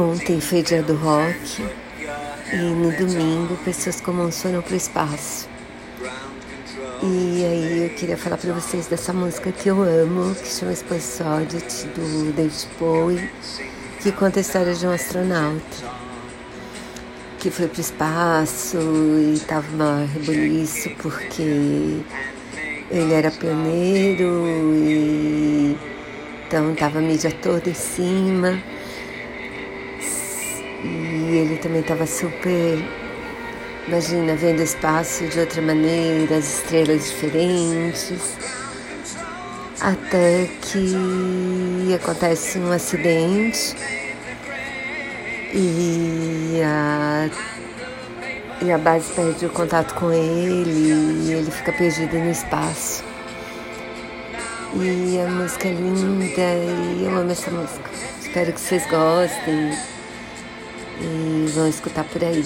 Ontem foi dia do rock e no domingo pessoas comuns foram para o espaço. E aí eu queria falar para vocês dessa música que eu amo, que chama Space Oddity, do David Bowie, que conta a história de um astronauta que foi para o espaço e estava uma rebuliço porque ele era pioneiro e então tava a mídia toda em cima. E ele também estava super, imagina, vendo o espaço de outra maneira, as estrelas diferentes. Até que acontece um acidente e a, e a base perde o contato com ele e ele fica perdido no espaço. E a música é linda e eu amo essa música. Espero que vocês gostem e vão escutar por aí.